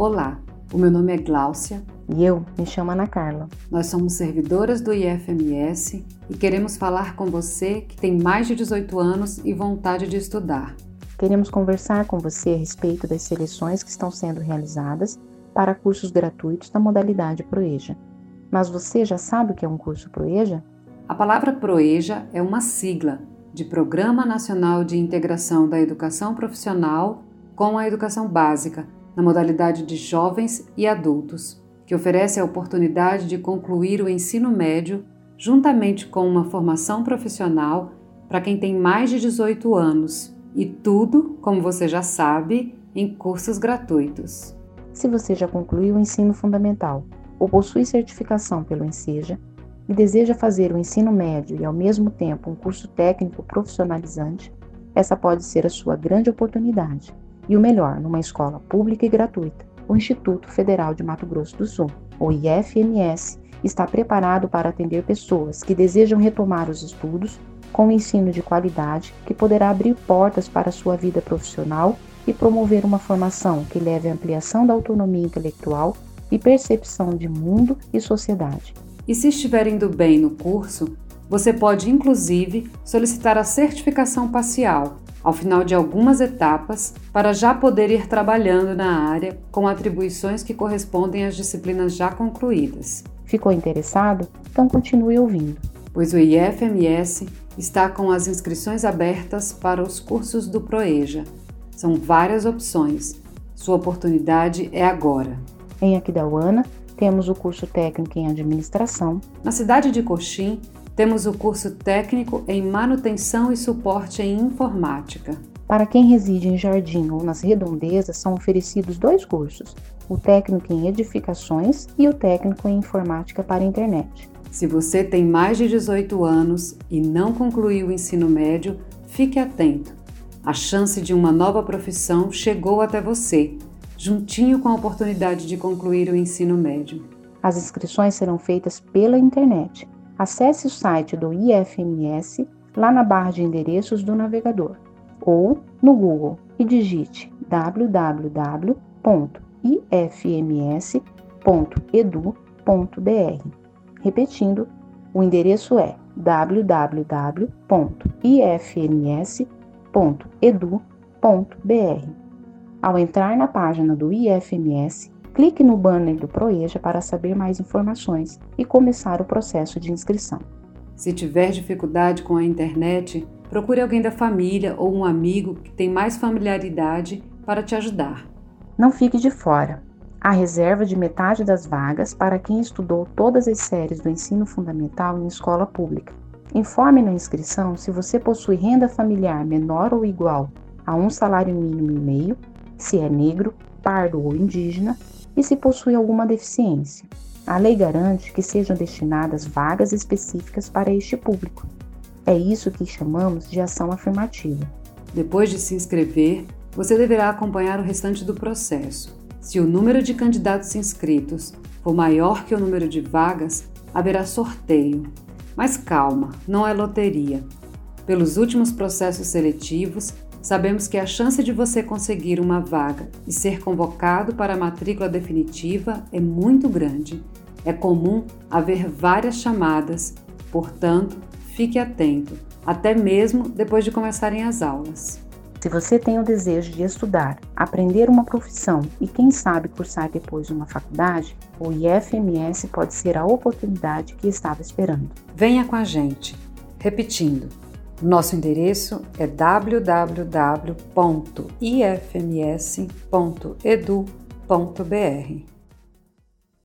Olá, o meu nome é Gláucia. E eu me chamo Ana Carla. Nós somos servidoras do IFMS e queremos falar com você que tem mais de 18 anos e vontade de estudar. Queremos conversar com você a respeito das seleções que estão sendo realizadas para cursos gratuitos da modalidade Proeja. Mas você já sabe o que é um curso Proeja? A palavra Proeja é uma sigla de Programa Nacional de Integração da Educação Profissional com a Educação Básica na modalidade de jovens e adultos, que oferece a oportunidade de concluir o ensino médio juntamente com uma formação profissional para quem tem mais de 18 anos e tudo, como você já sabe, em cursos gratuitos. Se você já concluiu o ensino fundamental ou possui certificação pelo Enseja e deseja fazer o ensino médio e ao mesmo tempo um curso técnico profissionalizante, essa pode ser a sua grande oportunidade. E o melhor, numa escola pública e gratuita, o Instituto Federal de Mato Grosso do Sul, o IFMS, está preparado para atender pessoas que desejam retomar os estudos com um ensino de qualidade que poderá abrir portas para sua vida profissional e promover uma formação que leve à ampliação da autonomia intelectual e percepção de mundo e sociedade. E se estiver indo bem no curso, você pode inclusive solicitar a certificação parcial, ao final de algumas etapas, para já poder ir trabalhando na área com atribuições que correspondem às disciplinas já concluídas. Ficou interessado? Então continue ouvindo. Pois o IFMS está com as inscrições abertas para os cursos do Proeja. São várias opções. Sua oportunidade é agora. Em Aquidauana, temos o curso técnico em administração. Na cidade de Coxim, temos o curso técnico em manutenção e suporte em informática. Para quem reside em Jardim ou nas redondezas, são oferecidos dois cursos: o técnico em edificações e o técnico em informática para internet. Se você tem mais de 18 anos e não concluiu o ensino médio, fique atento. A chance de uma nova profissão chegou até você, juntinho com a oportunidade de concluir o ensino médio. As inscrições serão feitas pela internet acesse o site do IFMS lá na barra de endereços do navegador ou no Google e digite www.ifms.edu.br. Repetindo, o endereço é www.ifms.edu.br. Ao entrar na página do IFMS, Clique no banner do Proeja para saber mais informações e começar o processo de inscrição. Se tiver dificuldade com a internet, procure alguém da família ou um amigo que tem mais familiaridade para te ajudar. Não fique de fora. Há reserva de metade das vagas para quem estudou todas as séries do ensino fundamental em escola pública. Informe na inscrição se você possui renda familiar menor ou igual a um salário mínimo e meio, se é negro, pardo ou indígena e se possui alguma deficiência. A lei garante que sejam destinadas vagas específicas para este público. É isso que chamamos de ação afirmativa. Depois de se inscrever, você deverá acompanhar o restante do processo. Se o número de candidatos inscritos for maior que o número de vagas, haverá sorteio. Mas calma, não é loteria. Pelos últimos processos seletivos, Sabemos que a chance de você conseguir uma vaga e ser convocado para a matrícula definitiva é muito grande. É comum haver várias chamadas, portanto, fique atento, até mesmo depois de começarem as aulas. Se você tem o desejo de estudar, aprender uma profissão e quem sabe cursar depois uma faculdade, o IFMS pode ser a oportunidade que estava esperando. Venha com a gente. Repetindo, nosso endereço é www.ifms.edu.br.